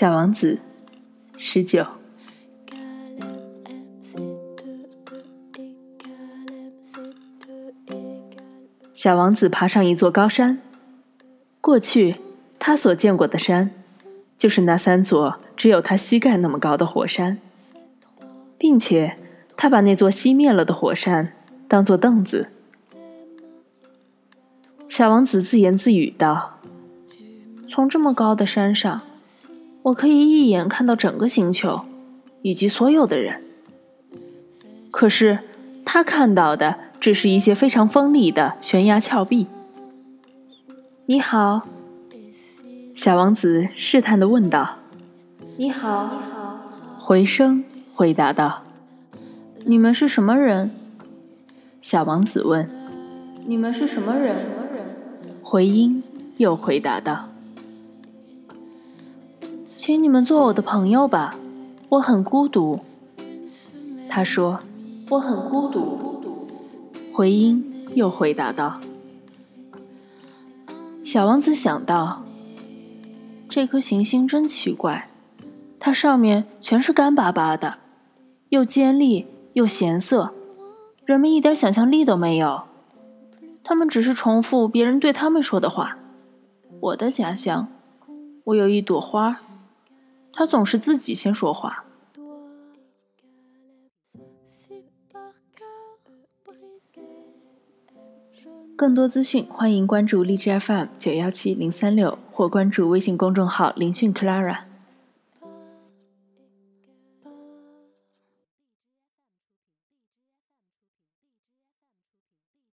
小王子，十九。小王子爬上一座高山。过去，他所见过的山，就是那三座只有他膝盖那么高的火山，并且他把那座熄灭了的火山当做凳子。小王子自言自语道：“从这么高的山上。”我可以一眼看到整个星球，以及所有的人。可是他看到的只是一些非常锋利的悬崖峭壁。你好，小王子试探的问道。你好，回声回答道。你们是什么人？小王子问。你们是什么人？回音又回答道。请你们做我的朋友吧，我很孤独。他说：“我很孤独。”回音又回答道：“小王子想到，这颗行星真奇怪，它上面全是干巴巴的，又尖利又咸涩，人们一点想象力都没有。他们只是重复别人对他们说的话。我的家乡，我有一朵花。”他总是自己先说话。更多资讯，欢迎关注荔枝 FM 九幺七零三六，或关注微信公众号“林讯 Clara”。